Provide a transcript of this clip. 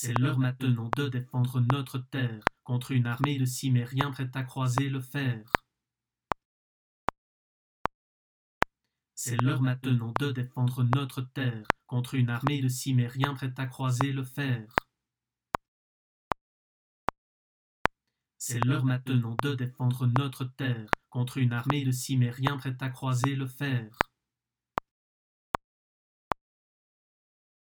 C'est l'heure maintenant de défendre notre terre contre une armée de cimériens prête à croiser le fer. C'est l'heure maintenant de défendre notre terre contre une armée de cimériens prête à croiser le fer. C'est l'heure maintenant de défendre notre terre contre une armée de cimériens prête à croiser le fer.